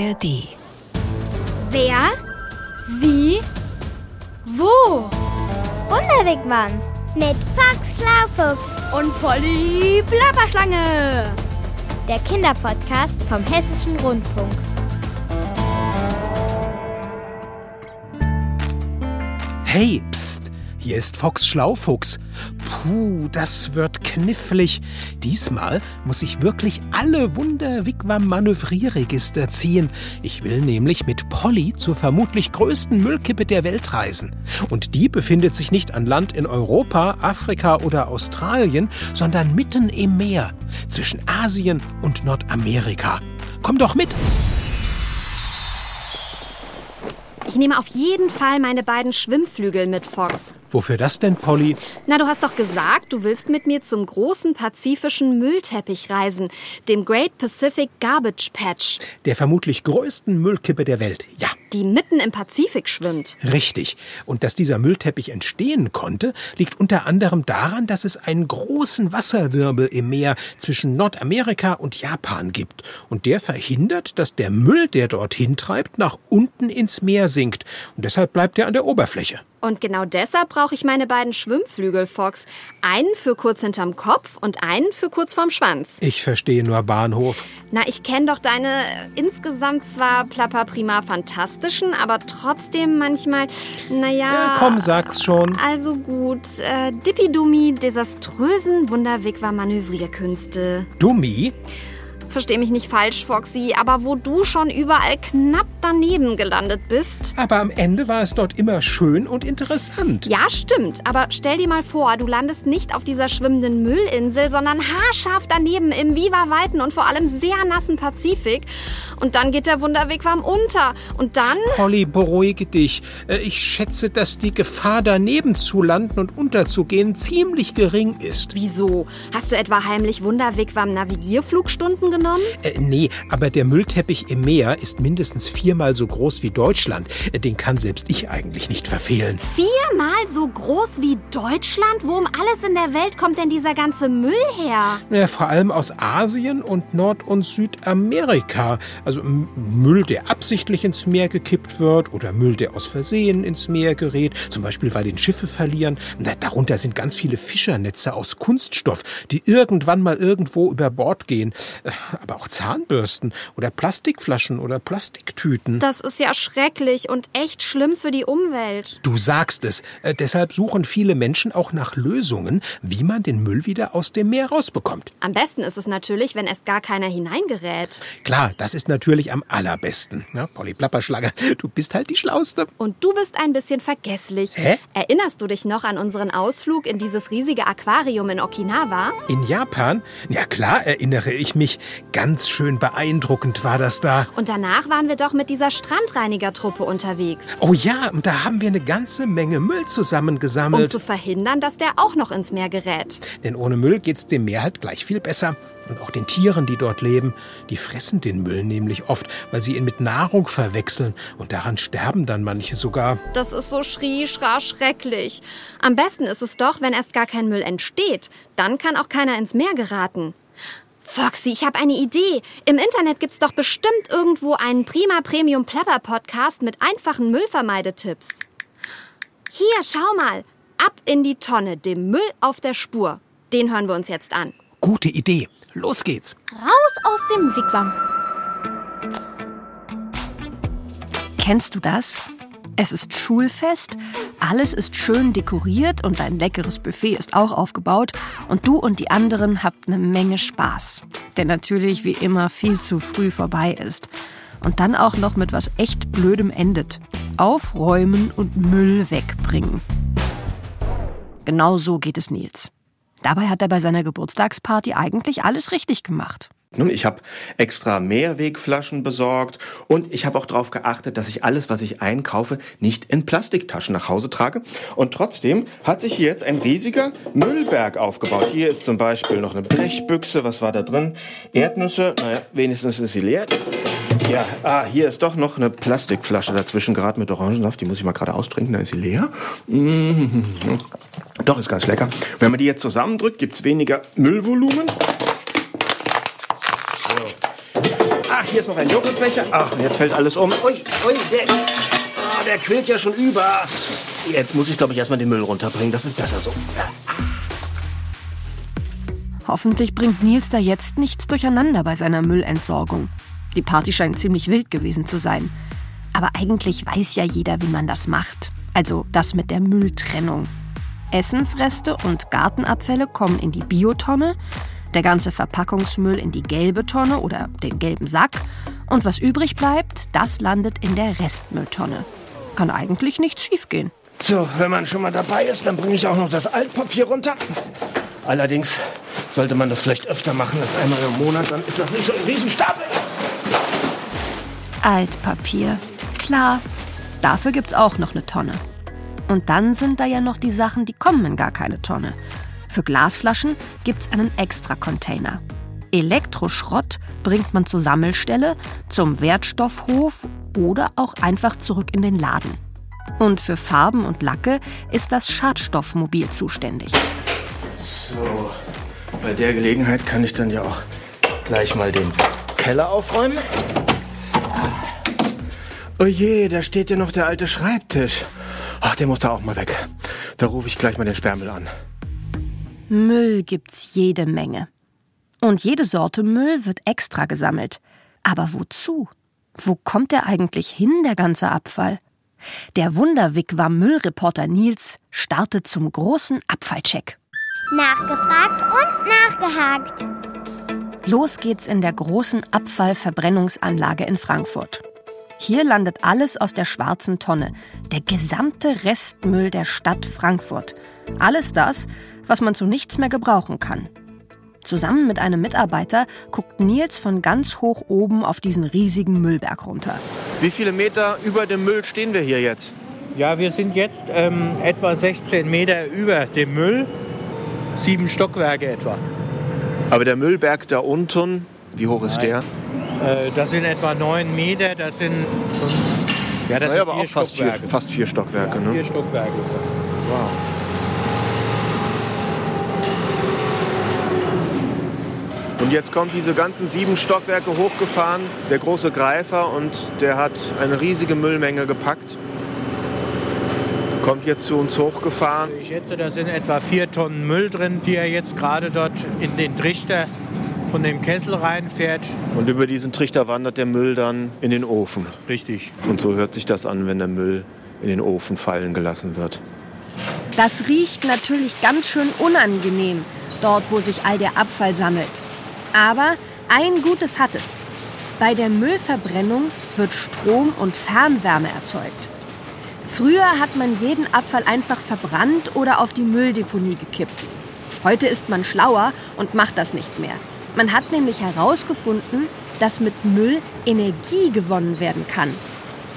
ARD. Wer? Wie? Wo? Wunderwegmann mit Fox Schlaufuchs Und Polly Plapperschlange. der Kinderpodcast vom Hessischen Rundfunk. Hey, pst, hier ist Fox Schlaufuchs. Puh, das wird knifflig. Diesmal muss ich wirklich alle Wunder-Wigwam-Manövrierregister ziehen. Ich will nämlich mit Polly zur vermutlich größten Müllkippe der Welt reisen. Und die befindet sich nicht an Land in Europa, Afrika oder Australien, sondern mitten im Meer, zwischen Asien und Nordamerika. Komm doch mit! Ich nehme auf jeden Fall meine beiden Schwimmflügel mit, Fox. Wofür das denn, Polly? Na, du hast doch gesagt, du willst mit mir zum großen pazifischen Müllteppich reisen, dem Great Pacific Garbage Patch, Der vermutlich größten Müllkippe der Welt. Ja. die mitten im Pazifik schwimmt. Richtig. Und dass dieser Müllteppich entstehen konnte, liegt unter anderem daran, dass es einen großen Wasserwirbel im Meer zwischen Nordamerika und Japan gibt. Und der verhindert, dass der Müll, der dorthin treibt, nach unten ins Meer sinkt. Und deshalb bleibt er an der Oberfläche. Und genau deshalb brauche ich meine beiden Schwimmflügel, Fox. Einen für kurz hinterm Kopf und einen für kurz vorm Schwanz. Ich verstehe nur Bahnhof. Na, ich kenne doch deine äh, insgesamt zwar plapper prima fantastischen, aber trotzdem manchmal, naja. Ja, komm, sag's schon. Also gut, äh, Dippidummi, desaströsen Wunderwigwer-Manövrierkünste. Dummi? Versteh mich nicht falsch, Foxy, aber wo du schon überall knapp daneben gelandet bist. Aber am Ende war es dort immer schön und interessant. Ja, stimmt, aber stell dir mal vor, du landest nicht auf dieser schwimmenden Müllinsel, sondern haarscharf daneben im viva-weiten und vor allem sehr nassen Pazifik. Und dann geht der Wunderwegwam unter. Und dann... Polly, beruhige dich. Äh, Ich schätze, dass die Gefahr, daneben zu landen und unterzugehen, ziemlich gering ist. Wieso? Hast du etwa heimlich Wunderwegwam-Navigierflugstunden genommen? Äh, nee, aber der Müllteppich im Meer ist mindestens viermal so groß wie Deutschland. Äh, Den kann selbst ich eigentlich nicht verfehlen. Viermal so groß wie Deutschland? Wo um alles in der Welt kommt denn dieser ganze Müll her? Ja, vor allem aus Asien und Nord- und Südamerika. Also Müll, der absichtlich ins Meer gekippt wird oder Müll, der aus Versehen ins Meer gerät. Zum Beispiel, weil den Schiffe verlieren. Na, darunter sind ganz viele Fischernetze aus Kunststoff, die irgendwann mal irgendwo über Bord gehen. Aber auch Zahnbürsten oder Plastikflaschen oder Plastiktüten. Das ist ja schrecklich und echt schlimm für die Umwelt. Du sagst es. Äh, deshalb suchen viele Menschen auch nach Lösungen, wie man den Müll wieder aus dem Meer rausbekommt. Am besten ist es natürlich, wenn erst gar keiner hineingerät. Klar, das ist natürlich am allerbesten. Ja, Polly Plapperschlange, du bist halt die Schlauste. Und du bist ein bisschen vergesslich. Hä? Erinnerst du dich noch an unseren Ausflug in dieses riesige Aquarium in Okinawa? In Japan? Ja klar, erinnere ich mich. Ganz schön beeindruckend war das da. Und danach waren wir doch mit dieser Strandreinigertruppe unterwegs. Oh ja, und da haben wir eine ganze Menge Müll Um zusammengesammelt. zu verhindern, dass der auch noch ins Meer gerät. Denn ohne Müll geht's dem Meer halt gleich viel besser. Und auch den Tieren, die dort leben, die fressen den Müll nämlich oft, weil sie ihn mit Nahrung verwechseln. Und daran sterben dann manche sogar. Das ist so schrie, schra, schrecklich. Am besten ist es doch, wenn erst gar kein Müll entsteht. Dann kann auch keiner ins Meer geraten. Foxy, ich habe eine Idee. Im Internet gibt's doch bestimmt irgendwo einen prima Premium Plapper Podcast mit einfachen Müllvermeidetipps. Hier, schau mal. Ab in die Tonne, dem Müll auf der Spur. Den hören wir uns jetzt an. Gute Idee. Los geht's. Raus aus dem Wigwam. Kennst du das? Es ist Schulfest, alles ist schön dekoriert und ein leckeres Buffet ist auch aufgebaut und du und die anderen habt eine Menge Spaß. Der natürlich wie immer viel zu früh vorbei ist. Und dann auch noch mit was echt Blödem endet. Aufräumen und Müll wegbringen. Genau so geht es Nils. Dabei hat er bei seiner Geburtstagsparty eigentlich alles richtig gemacht. Nun, ich habe extra Mehrwegflaschen besorgt und ich habe auch darauf geachtet, dass ich alles, was ich einkaufe, nicht in Plastiktaschen nach Hause trage. Und trotzdem hat sich hier jetzt ein riesiger Müllberg aufgebaut. Hier ist zum Beispiel noch eine Blechbüchse. Was war da drin? Erdnüsse. Naja, wenigstens ist sie leer. Ja, ah, hier ist doch noch eine Plastikflasche dazwischen, gerade mit Orangensaft. Die muss ich mal gerade austrinken, da ist sie leer. Mm. Doch, ist ganz lecker. Wenn man die jetzt zusammendrückt, gibt's weniger Müllvolumen. Ach, hier ist noch ein Joghurtbecher. Ach, jetzt fällt alles um. Ui, ui, der, ah, der quillt ja schon über. Jetzt muss ich, glaube ich, erstmal den Müll runterbringen. Das ist besser so. Hoffentlich bringt Nils da jetzt nichts durcheinander bei seiner Müllentsorgung. Die Party scheint ziemlich wild gewesen zu sein. Aber eigentlich weiß ja jeder, wie man das macht. Also das mit der Mülltrennung. Essensreste und Gartenabfälle kommen in die Biotonne, der ganze Verpackungsmüll in die gelbe Tonne oder den gelben Sack und was übrig bleibt, das landet in der Restmülltonne. Kann eigentlich nichts schiefgehen. So, wenn man schon mal dabei ist, dann bringe ich auch noch das Altpapier runter. Allerdings sollte man das vielleicht öfter machen als einmal im Monat, dann ist das nicht so ein Riesenstapel. Altpapier. Klar, dafür gibt's auch noch eine Tonne. Und dann sind da ja noch die Sachen, die kommen in gar keine Tonne. Für Glasflaschen gibt's einen Extra-Container. Elektroschrott bringt man zur Sammelstelle, zum Wertstoffhof oder auch einfach zurück in den Laden. Und für Farben und Lacke ist das Schadstoffmobil zuständig. So, bei der Gelegenheit kann ich dann ja auch gleich mal den Keller aufräumen. Oh je, da steht ja noch der alte Schreibtisch. Ach, der muss da auch mal weg. Da rufe ich gleich mal den Sperrmüll an. Müll gibt's jede Menge. Und jede Sorte Müll wird extra gesammelt. Aber wozu? Wo kommt der eigentlich hin, der ganze Abfall? Der Wunderwigwam Müllreporter Nils startet zum großen Abfallcheck. Nachgefragt und nachgehakt. Los geht's in der großen Abfallverbrennungsanlage in Frankfurt. Hier landet alles aus der schwarzen Tonne, der gesamte Restmüll der Stadt Frankfurt. Alles das, was man zu nichts mehr gebrauchen kann. Zusammen mit einem Mitarbeiter guckt Nils von ganz hoch oben auf diesen riesigen Müllberg runter. Wie viele Meter über dem Müll stehen wir hier jetzt? Ja, wir sind jetzt ähm, etwa 16 Meter über dem Müll. Sieben Stockwerke etwa. Aber der Müllberg da unten, wie hoch ist der? Äh, das sind etwa neun Meter, das sind fünf. Ja, das Naja, sind aber auch fast vier, Stockwerke. fast vier Stockwerke. ja, ne? Vier Stockwerke ist das. Wow. Und jetzt kommt diese ganzen sieben Stockwerke hochgefahren, der große Greifer, und der hat eine riesige Müllmenge gepackt. Kommt jetzt zu uns hochgefahren. Ich schätze, da sind etwa vier Tonnen Müll drin, die er jetzt gerade dort in den Trichter von dem Kessel reinfährt. Und über diesen Trichter wandert der Müll dann in den Ofen. Richtig. Und so hört sich das an, wenn der Müll in den Ofen fallen gelassen wird. Das riecht natürlich ganz schön unangenehm, dort wo sich all der Abfall sammelt. Aber ein Gutes hat es. Bei der Müllverbrennung wird Strom und Fernwärme erzeugt. Früher hat man jeden Abfall einfach verbrannt oder auf die Mülldeponie gekippt. Heute ist man schlauer und macht das nicht mehr. Man hat nämlich herausgefunden, dass mit Müll Energie gewonnen werden kann.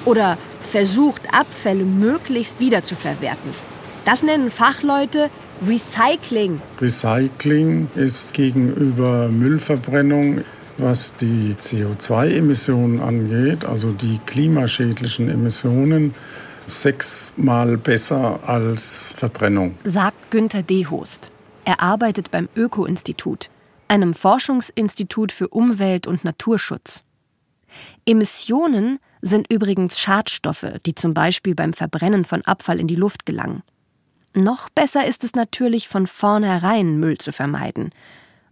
Oder versucht, Abfälle möglichst wiederzuverwerten. Das nennen Fachleute Recycling. Recycling ist gegenüber Müllverbrennung, was die CO2-Emissionen angeht, also die klimaschädlichen Emissionen, sechsmal besser als Verbrennung. sagt Günther Dehost. Er arbeitet beim Öko-Institut, einem Forschungsinstitut für Umwelt- und Naturschutz. Emissionen sind übrigens Schadstoffe, die zum Beispiel beim Verbrennen von Abfall in die Luft gelangen. Noch besser ist es natürlich, von vornherein Müll zu vermeiden.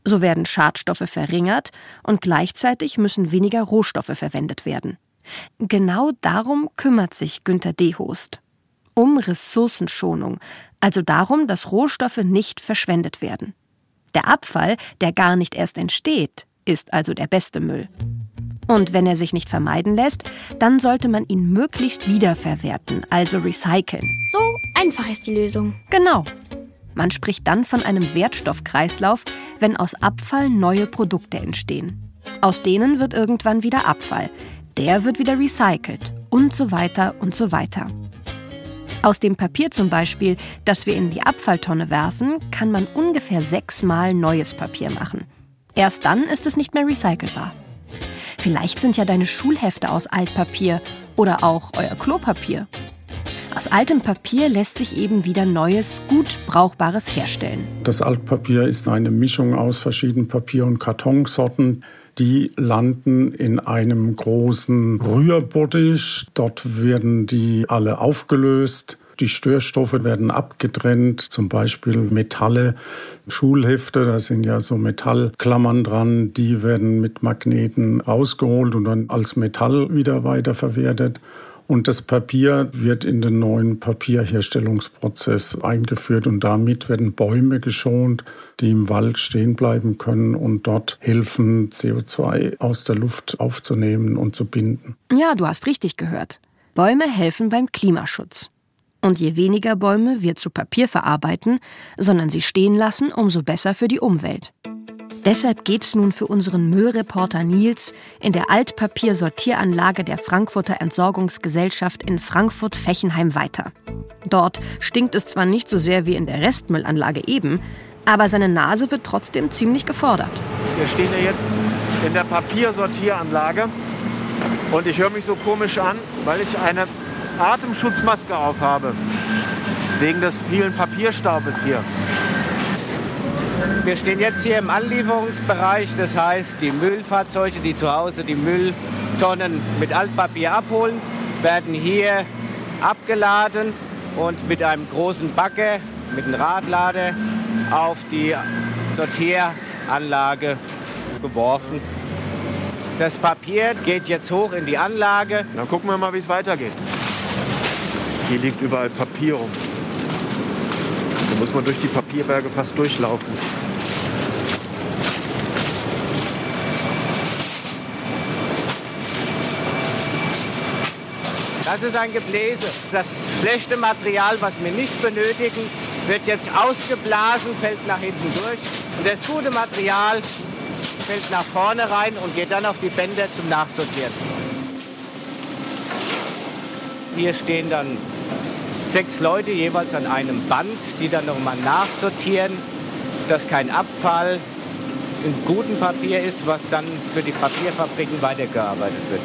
So werden Schadstoffe verringert und gleichzeitig müssen weniger Rohstoffe verwendet werden. Genau darum kümmert sich Günter Dehost. Um Ressourcenschonung, also darum, dass Rohstoffe nicht verschwendet werden. Der Abfall, der gar nicht erst entsteht, ist also der beste Müll. Und wenn er sich nicht vermeiden lässt, dann sollte man ihn möglichst wiederverwerten, also recyceln. So einfach ist die Lösung. Genau. Man spricht dann von einem Wertstoffkreislauf, wenn aus Abfall neue Produkte entstehen. Aus denen wird irgendwann wieder Abfall. Der wird wieder recycelt und so weiter und so weiter. Aus dem Papier zum Beispiel, das wir in die Abfalltonne werfen, kann man ungefähr sechsmal neues Papier machen. Erst dann ist es nicht mehr recycelbar. Vielleicht sind ja deine Schulhefte aus Altpapier oder auch euer Klopapier. Aus altem Papier lässt sich eben wieder neues, gut brauchbares herstellen. Das Altpapier ist eine Mischung aus verschiedenen Papier- und Kartonsorten. Die landen in einem großen Rührbottich. Dort werden die alle aufgelöst. Die Störstoffe werden abgetrennt, zum Beispiel Metalle, Schulhefte, da sind ja so Metallklammern dran, die werden mit Magneten rausgeholt und dann als Metall wieder weiterverwertet. Und das Papier wird in den neuen Papierherstellungsprozess eingeführt und damit werden Bäume geschont, die im Wald stehen bleiben können und dort helfen, CO2 aus der Luft aufzunehmen und zu binden. Ja, du hast richtig gehört. Bäume helfen beim Klimaschutz. Und je weniger Bäume wir zu Papier verarbeiten, sondern sie stehen lassen, umso besser für die Umwelt. Deshalb geht's nun für unseren Müllreporter Nils in der Altpapiersortieranlage der Frankfurter Entsorgungsgesellschaft in Frankfurt-Fechenheim weiter. Dort stinkt es zwar nicht so sehr wie in der Restmüllanlage eben, aber seine Nase wird trotzdem ziemlich gefordert. Wir stehen ja jetzt in der Papiersortieranlage und ich höre mich so komisch an, weil ich eine Atemschutzmaske aufhabe. Wegen des vielen Papierstaubes hier. Wir stehen jetzt hier im Anlieferungsbereich, das heißt, die Müllfahrzeuge, die zu Hause die Mülltonnen mit Altpapier abholen, werden hier abgeladen und mit einem großen Bagger, mit einem Radlader auf die Sortieranlage geworfen. Das Papier geht jetzt hoch in die Anlage. Dann gucken wir mal, wie es weitergeht. Hier liegt überall Papier rum. Muss man durch die Papierberge fast durchlaufen. Das ist ein Gebläse. Das schlechte Material, was wir nicht benötigen, wird jetzt ausgeblasen, fällt nach hinten durch. Und das gute Material fällt nach vorne rein und geht dann auf die Bänder zum Nachsortieren. Hier stehen dann sechs Leute jeweils an einem Band, die dann nochmal nachsortieren, dass kein Abfall in gutem Papier ist, was dann für die Papierfabriken weitergearbeitet wird.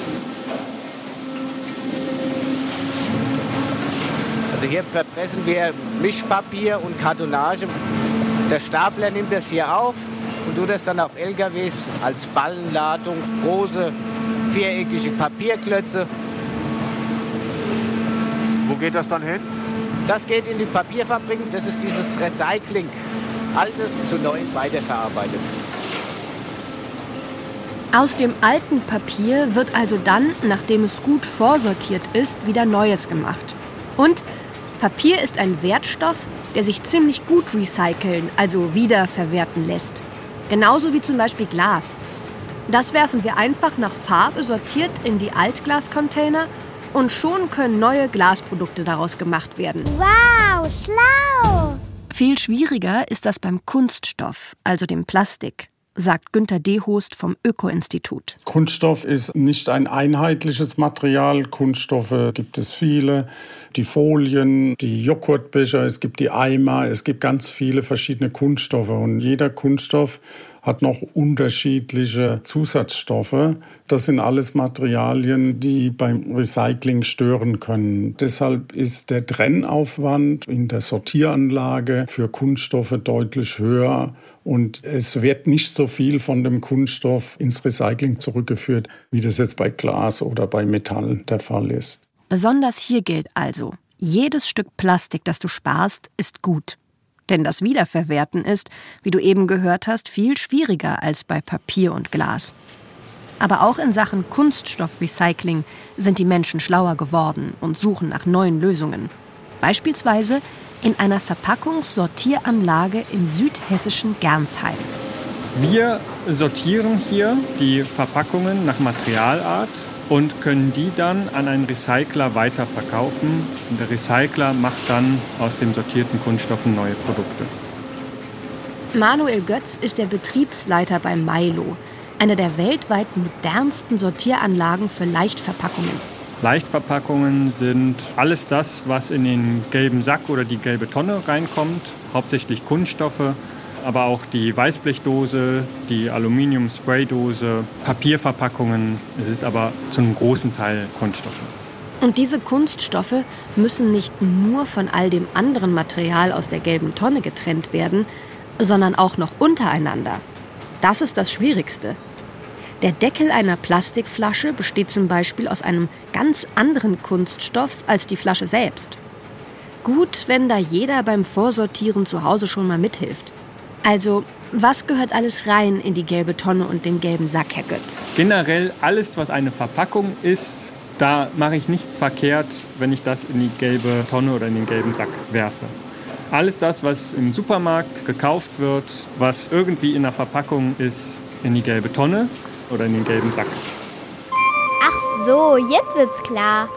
Also hier verpressen wir Mischpapier und Kartonage. Der Stapler nimmt das hier auf und tut das dann auf LKWs als Ballenladung, große viereckige Papierklötze. Wo geht das dann hin? Das geht in die Papierfabriken. Das ist dieses Recycling. Altes zu neu weiterverarbeitet. Aus dem alten Papier wird also dann, nachdem es gut vorsortiert ist, wieder Neues gemacht. Und Papier ist ein Wertstoff, der sich ziemlich gut recyceln, also wiederverwerten lässt. Genauso wie zum Beispiel Glas. Das werfen wir einfach nach Farbe sortiert in die Altglascontainer und schon können neue Glasprodukte daraus gemacht werden. Wow, schlau! Viel schwieriger ist das beim Kunststoff, also dem Plastik sagt Günter Dehost vom Öko-Institut. Kunststoff ist nicht ein einheitliches Material. Kunststoffe gibt es viele. Die Folien, die Joghurtbecher, es gibt die Eimer, es gibt ganz viele verschiedene Kunststoffe. Und jeder Kunststoff hat noch unterschiedliche Zusatzstoffe. Das sind alles Materialien, die beim Recycling stören können. Deshalb ist der Trennaufwand in der Sortieranlage für Kunststoffe deutlich höher und es wird nicht so viel von dem Kunststoff ins Recycling zurückgeführt, wie das jetzt bei Glas oder bei Metall der Fall ist. Besonders hier gilt also, jedes Stück Plastik, das du sparst, ist gut. Denn das Wiederverwerten ist, wie du eben gehört hast, viel schwieriger als bei Papier und Glas. Aber auch in Sachen Kunststoffrecycling sind die Menschen schlauer geworden und suchen nach neuen Lösungen. Beispielsweise in einer Verpackungssortieranlage im südhessischen Gernsheim. Wir sortieren hier die Verpackungen nach Materialart und können die dann an einen Recycler weiterverkaufen. Und der Recycler macht dann aus den sortierten Kunststoffen neue Produkte. Manuel Götz ist der Betriebsleiter bei Milo, einer der weltweit modernsten Sortieranlagen für Leichtverpackungen. Leichtverpackungen sind alles das, was in den gelben Sack oder die gelbe Tonne reinkommt, hauptsächlich Kunststoffe, aber auch die Weißblechdose, die Aluminium-Spraydose, Papierverpackungen. Es ist aber zu einem großen Teil Kunststoffe. Und diese Kunststoffe müssen nicht nur von all dem anderen Material aus der gelben Tonne getrennt werden, sondern auch noch untereinander. Das ist das Schwierigste. Der Deckel einer Plastikflasche besteht zum Beispiel aus einem ganz anderen Kunststoff als die Flasche selbst. Gut, wenn da jeder beim Vorsortieren zu Hause schon mal mithilft. Also, was gehört alles rein in die gelbe Tonne und den gelben Sack, Herr Götz? Generell alles, was eine Verpackung ist, da mache ich nichts verkehrt, wenn ich das in die gelbe Tonne oder in den gelben Sack werfe. Alles das, was im Supermarkt gekauft wird, was irgendwie in der Verpackung ist, in die gelbe Tonne oder in den gelben Sack. Ach so, jetzt wird's klar.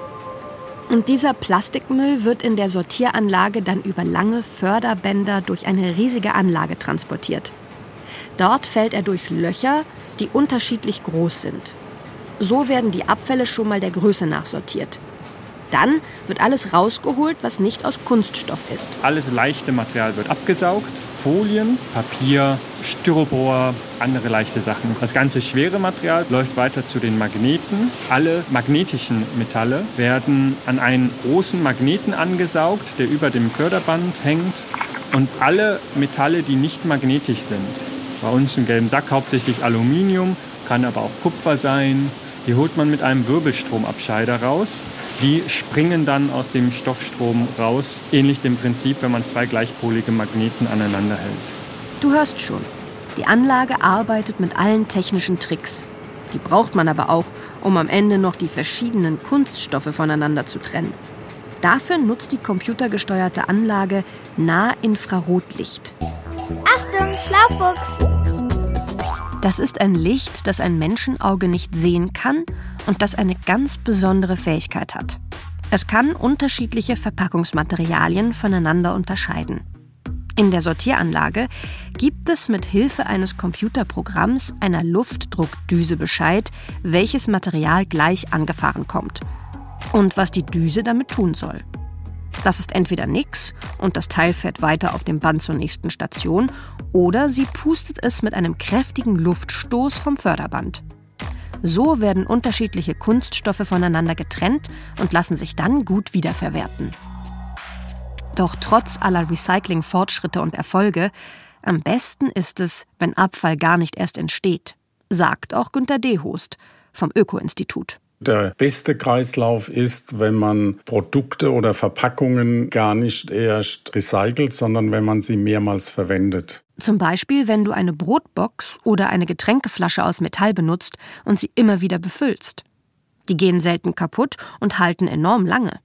Und dieser Plastikmüll wird in der Sortieranlage dann über lange Förderbänder durch eine riesige Anlage transportiert. Dort fällt er durch Löcher, die unterschiedlich groß sind. So werden die Abfälle schon mal der Größe nach sortiert. Dann wird alles rausgeholt, was nicht aus Kunststoff ist. Alles leichte Material wird abgesaugt. Folien, Papier, Styropor, andere leichte Sachen. Das ganze schwere Material läuft weiter zu den Magneten. Alle magnetischen Metalle werden an einen großen Magneten angesaugt, der über dem Förderband hängt. Und alle Metalle, die nicht magnetisch sind, bei uns im gelben Sack hauptsächlich Aluminium, kann aber auch Kupfer sein, die holt man mit einem Wirbelstromabscheider raus. Die springen dann aus dem Stoffstrom raus, ähnlich dem Prinzip, wenn man zwei gleichpolige Magneten aneinander hält. Du hörst schon, die Anlage arbeitet mit allen technischen Tricks. Die braucht man aber auch, um am Ende noch die verschiedenen Kunststoffe voneinander zu trennen. Dafür nutzt die computergesteuerte Anlage Nahinfrarotlicht. Achtung, Schlaufuchs! Das ist ein Licht, das ein Menschenauge nicht sehen kann und das eine ganz besondere Fähigkeit hat. Es kann unterschiedliche Verpackungsmaterialien voneinander unterscheiden. In der Sortieranlage gibt es mit Hilfe eines Computerprogramms einer Luftdruckdüse Bescheid, welches Material gleich angefahren kommt und was die Düse damit tun soll. Das ist entweder nix und das Teil fährt weiter auf dem Band zur nächsten Station oder sie pustet es mit einem kräftigen Luftstoß vom Förderband. So werden unterschiedliche Kunststoffe voneinander getrennt und lassen sich dann gut wiederverwerten. Doch trotz aller Recycling-Fortschritte und Erfolge, am besten ist es, wenn Abfall gar nicht erst entsteht, sagt auch Günter Dehost vom Öko-Institut. Der beste Kreislauf ist, wenn man Produkte oder Verpackungen gar nicht erst recycelt, sondern wenn man sie mehrmals verwendet. Zum Beispiel, wenn du eine Brotbox oder eine Getränkeflasche aus Metall benutzt und sie immer wieder befüllst. Die gehen selten kaputt und halten enorm lange.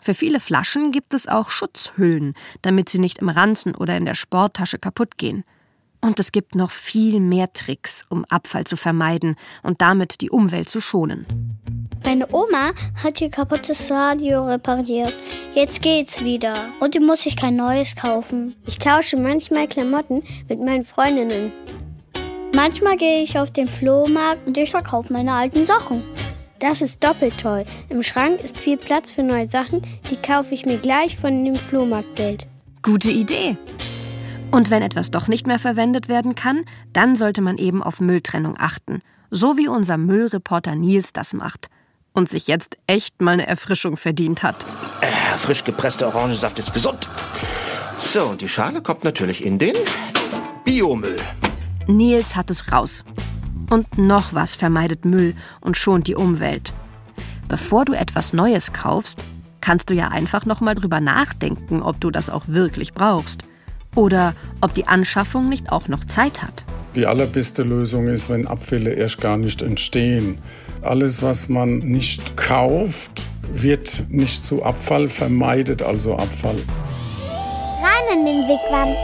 Für viele Flaschen gibt es auch Schutzhüllen, damit sie nicht im Ranzen oder in der Sporttasche kaputt gehen. Und es gibt noch viel mehr Tricks, um Abfall zu vermeiden und damit die Umwelt zu schonen. Meine Oma hat ihr kaputtes Radio repariert. Jetzt geht's wieder. Und die muss ich kein neues kaufen. Ich tausche manchmal Klamotten mit meinen Freundinnen. Manchmal gehe ich auf den Flohmarkt und ich verkaufe meine alten Sachen. Das ist doppelt toll. Im Schrank ist viel Platz für neue Sachen, die kaufe ich mir gleich von dem Flohmarktgeld. Gute Idee. Und wenn etwas doch nicht mehr verwendet werden kann, dann sollte man eben auf Mülltrennung achten. So wie unser Müllreporter Nils das macht. Und sich jetzt echt mal eine Erfrischung verdient hat. Äh, frisch gepresster Orangensaft ist gesund. So, und die Schale kommt natürlich in den Biomüll. Nils hat es raus. Und noch was vermeidet Müll und schont die Umwelt. Bevor du etwas Neues kaufst, kannst du ja einfach noch mal drüber nachdenken, ob du das auch wirklich brauchst. Oder ob die Anschaffung nicht auch noch Zeit hat. Die allerbeste Lösung ist, wenn Abfälle erst gar nicht entstehen. Alles, was man nicht kauft, wird nicht zu Abfall, vermeidet also Abfall. Rein in den Wigwam.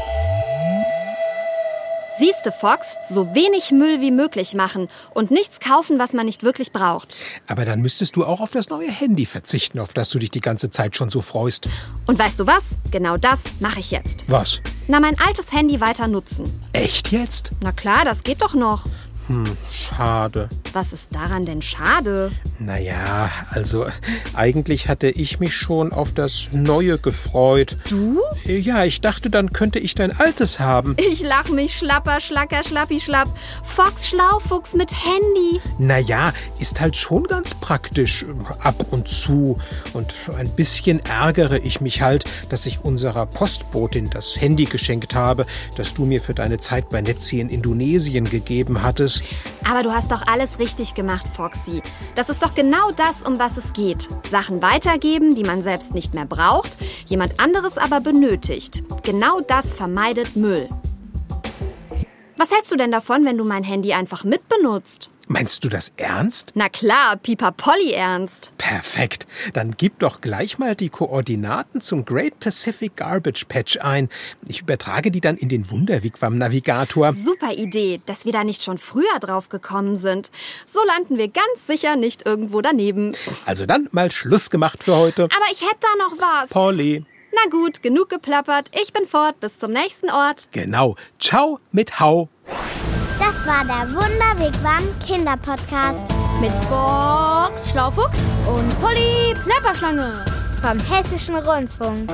Siehste, Fox, so wenig Müll wie möglich machen und nichts kaufen, was man nicht wirklich braucht. Aber dann müsstest du auch auf das neue Handy verzichten, auf das du dich die ganze Zeit schon so freust. Und weißt du was? Genau das mache ich jetzt. Was? Na, mein altes Handy weiter nutzen. Echt jetzt? Na klar, das geht doch noch. Hm, schade. Was ist daran denn schade? Naja, also eigentlich hatte ich mich schon auf das Neue gefreut. Du? Ja, ich dachte, dann könnte ich dein altes haben. Ich lach mich schlapper, schlacker, schlappi, schlapp. Fox Schlaufuchs mit Handy. Naja, ist halt schon ganz praktisch ab und zu. Und ein bisschen ärgere ich mich halt, dass ich unserer Postbotin das Handy geschenkt habe, das du mir für deine Zeit bei Netzi in Indonesien gegeben hattest. Aber du hast doch alles richtig gemacht, Foxy. Das ist doch genau das, um was es geht. Sachen weitergeben, die man selbst nicht mehr braucht, jemand anderes aber benötigt. Genau das vermeidet Müll. Was hältst du denn davon, wenn du mein Handy einfach mitbenutzt? Meinst du das ernst? Na klar, Pipa Polly ernst. Perfekt. Dann gib doch gleich mal die Koordinaten zum Great Pacific Garbage Patch ein. Ich übertrage die dann in den Wunderwigwam Navigator. Super Idee, dass wir da nicht schon früher drauf gekommen sind. So landen wir ganz sicher nicht irgendwo daneben. Also dann mal Schluss gemacht für heute. Aber ich hätte da noch was. Polly. Na gut, genug geplappert. Ich bin fort. Bis zum nächsten Ort. Genau. Ciao mit Hau. Das war der Wunderwegwam Kinderpodcast Mit Box Schlaufuchs und Polly Plapperschlange. vom Hessischen Rundfunk.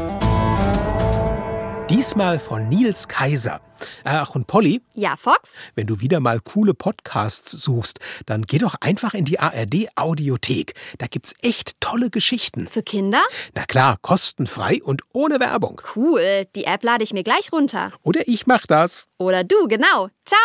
Diesmal von Nils Kaiser. Ach, und Polly, Ja, Fox? wenn du wieder mal coole Podcasts suchst, dann geh doch einfach in die ARD Audiothek. Da gibt's echt tolle Geschichten. Für Kinder? Na klar, kostenfrei und ohne Werbung. Cool. Die App lade ich mir gleich runter. Oder ich mach das. Oder du, genau. Ciao.